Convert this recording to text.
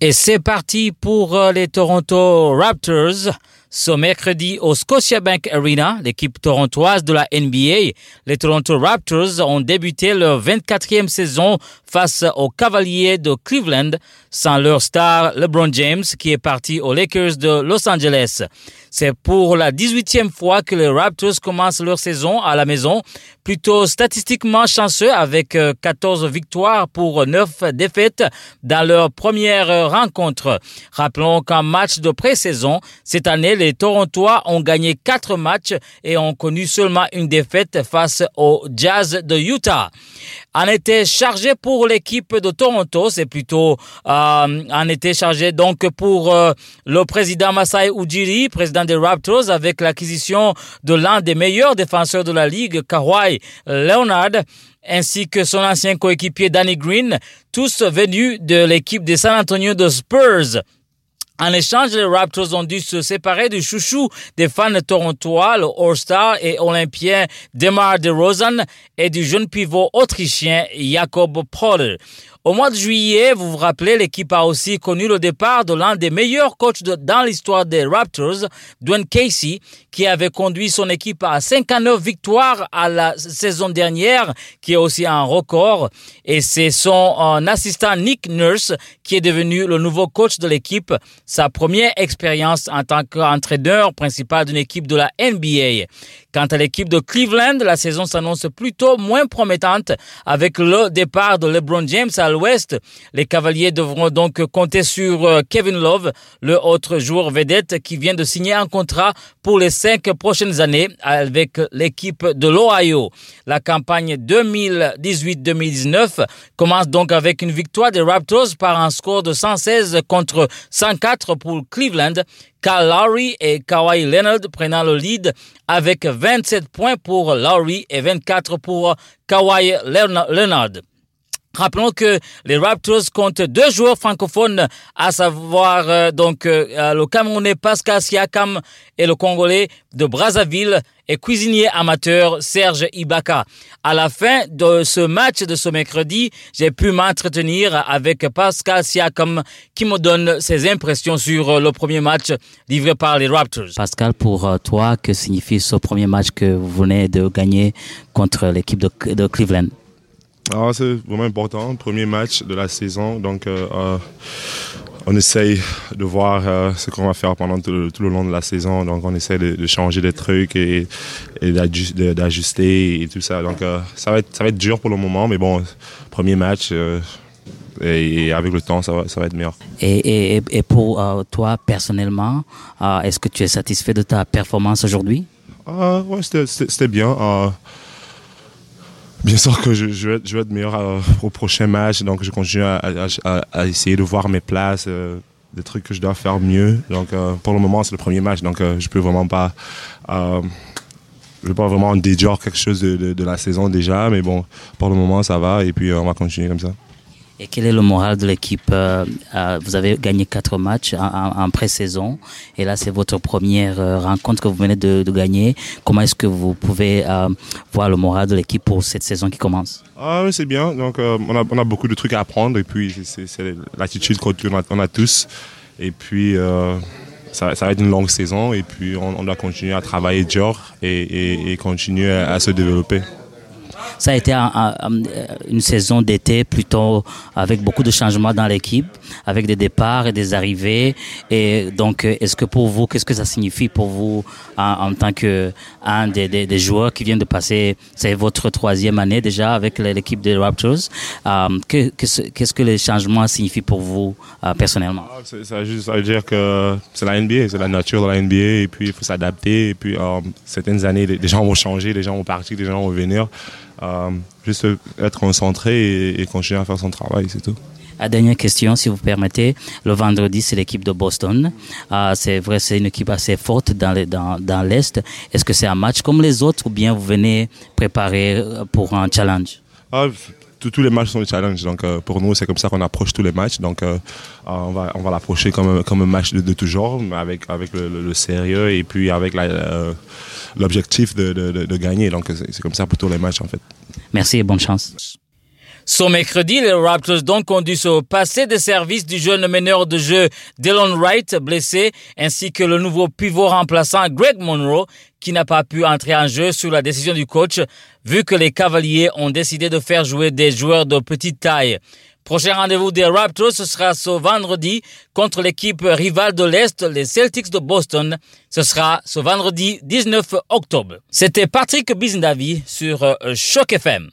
Et c'est parti pour euh, les Toronto Raptors. Ce mercredi au Scotiabank Arena, l'équipe torontoise de la NBA, les Toronto Raptors ont débuté leur 24e saison face aux Cavaliers de Cleveland sans leur star LeBron James qui est parti aux Lakers de Los Angeles. C'est pour la 18e fois que les Raptors commencent leur saison à la maison, plutôt statistiquement chanceux avec 14 euh, victoires pour 9 défaites dans leur première rencontre. Rappelons qu'en match de pré-saison, cette année, les Torontois ont gagné 4 matchs et ont connu seulement une défaite face au Jazz de Utah. En été chargé pour l'équipe de Toronto, c'est plutôt euh, en été chargé donc pour euh, le président Masai Ujiri, président des Raptors avec l'acquisition de l'un des meilleurs défenseurs de la ligue, Kawhi Leonard ainsi que son ancien coéquipier Danny Green, tous venus de l'équipe des San Antonio de Spurs. En échange, les Raptors ont dû se séparer du chouchou des fans torontois, le All-Star et olympien Demar DeRozan et du jeune pivot autrichien Jakob Potter. Au mois de juillet, vous vous rappelez, l'équipe a aussi connu le départ de l'un des meilleurs coachs dans l'histoire des Raptors, Dwayne Casey, qui avait conduit son équipe à 59 victoires à la saison dernière, qui est aussi un record. Et c'est son assistant Nick Nurse qui est devenu le nouveau coach de l'équipe, sa première expérience en tant qu'entraîneur principal d'une équipe de la NBA. Quant à l'équipe de Cleveland, la saison s'annonce plutôt moins promettante avec le départ de LeBron James à Les Cavaliers devront donc compter sur euh, Kevin Love, le autre joueur vedette qui vient de signer un contrat pour les cinq prochaines années avec l'équipe de l'Ohio. La campagne 2018-2019 commence donc avec une victoire des Raptors par un score de 116 contre 104 pour Cleveland. Kyle Lowry et Kawhi Leonard prenant le lead avec 27 points pour Lowry et 24 pour Kawhi Leonard. Rappelons que les Raptors comptent deux joueurs francophones, à savoir euh, donc euh, le Camerounais Pascal Siakam et le Congolais de Brazzaville et cuisinier amateur Serge Ibaka. À la fin de ce match de ce mercredi, j'ai pu m'entretenir avec Pascal Siakam qui me donne ses impressions sur le premier match livré par les Raptors. Pascal, pour euh, toi, que signifie ce premier match que vous venez de gagner contre l'équipe de Cleveland? Ah, c'est vraiment important, premier match de la saison. Donc, euh, euh, on essaye de voir euh, ce qu'on va faire pendant tout le, long de la saison. Donc, on essaie de, changer des trucs et, d'ajuster et tout ça. Donc, ça, va être, ça va être dur pour le moment, mais bon, premier match. Et, avec le temps, ça va, ça va être meilleur. Et, et pour toi, personnellement, est-ce que tu es satisfait de ta performance aujourd'hui? Ah, ouais, c'était bien. Bien sûr que je, je, être meilleur euh, au prochain match, donc je continue à, essayer de voir mes places, euh, des trucs que je dois faire mieux. Donc euh, pour le moment, c'est le premier match, donc je peux vraiment pas, je vais pas vraiment déduire quelque chose de, la saison déjà, mais bon, pour le moment, ça va et puis on va continuer comme ça. Et quel est le moral de l'équipe euh, euh, Vous avez gagné quatre matchs en, pré-saison et là c'est votre première euh, rencontre que vous venez de, gagner. Comment est-ce que vous pouvez voir le moral de l'équipe pour cette saison qui commence? Ah oui c'est bien. Donc on a, beaucoup de trucs à apprendre et puis c'est l'attitude qu'on a, tous. Et puis ça, va être une longue saison et puis on, doit continuer à travailler dur et continuer à se développer. Ça a été une saison d'été plutôt avec beaucoup de changements dans l'équipe, avec des départs et des arrivées. Et donc, est-ce que pour vous, qu'est-ce que ça signifie pour vous en, tant que un des, joueurs qui viennent de passer, c'est votre troisième année déjà avec l'équipe des Raptors. Euh, qu'est-ce que les changements signifient pour vous euh, personnellement? Ah, ça, veut dire que c'est la NBA, c'est la nature de la NBA et puis il faut s'adapter. Et puis euh, certaines années, les, gens vont changer, les gens vont partir, les gens vont venir. Euh, juste être concentré et, continuer à faire son travail, c'est tout. La dernière question, si vous permettez. Le vendredi, c'est l'équipe de Boston. Euh, c'est vrai, c'est une équipe assez forte dans, dans, dans l'Est. Est-ce que c'est un match comme les autres ou bien vous venez préparer pour un challenge? Ah, tous les matchs sont des challenges. Donc, pour nous, c'est comme ça qu'on approche tous les matchs. Donc, on va, on va l'approcher comme, comme un match de, toujours, avec, avec le, sérieux et puis avec la, l'objectif de, de, de, gagner. Donc c'est comme ça pour tous les matchs en fait. Merci et bonne chance. Ce mercredi, les Raptors donc ont dû se passer des services du jeune meneur de jeu Dylan Wright, blessé, ainsi que le nouveau pivot remplaçant Greg Monroe, qui n'a pas pu entrer en jeu sous la décision du coach, vu que les Cavaliers ont décidé de faire jouer des joueurs de petite taille. Prochain rendez-vous des Raptors, ce sera ce vendredi contre l'équipe rivale de l'Est, les Celtics de Boston. Ce sera ce vendredi 19 octobre. C'était Patrick Bizendavi sur Choc FM.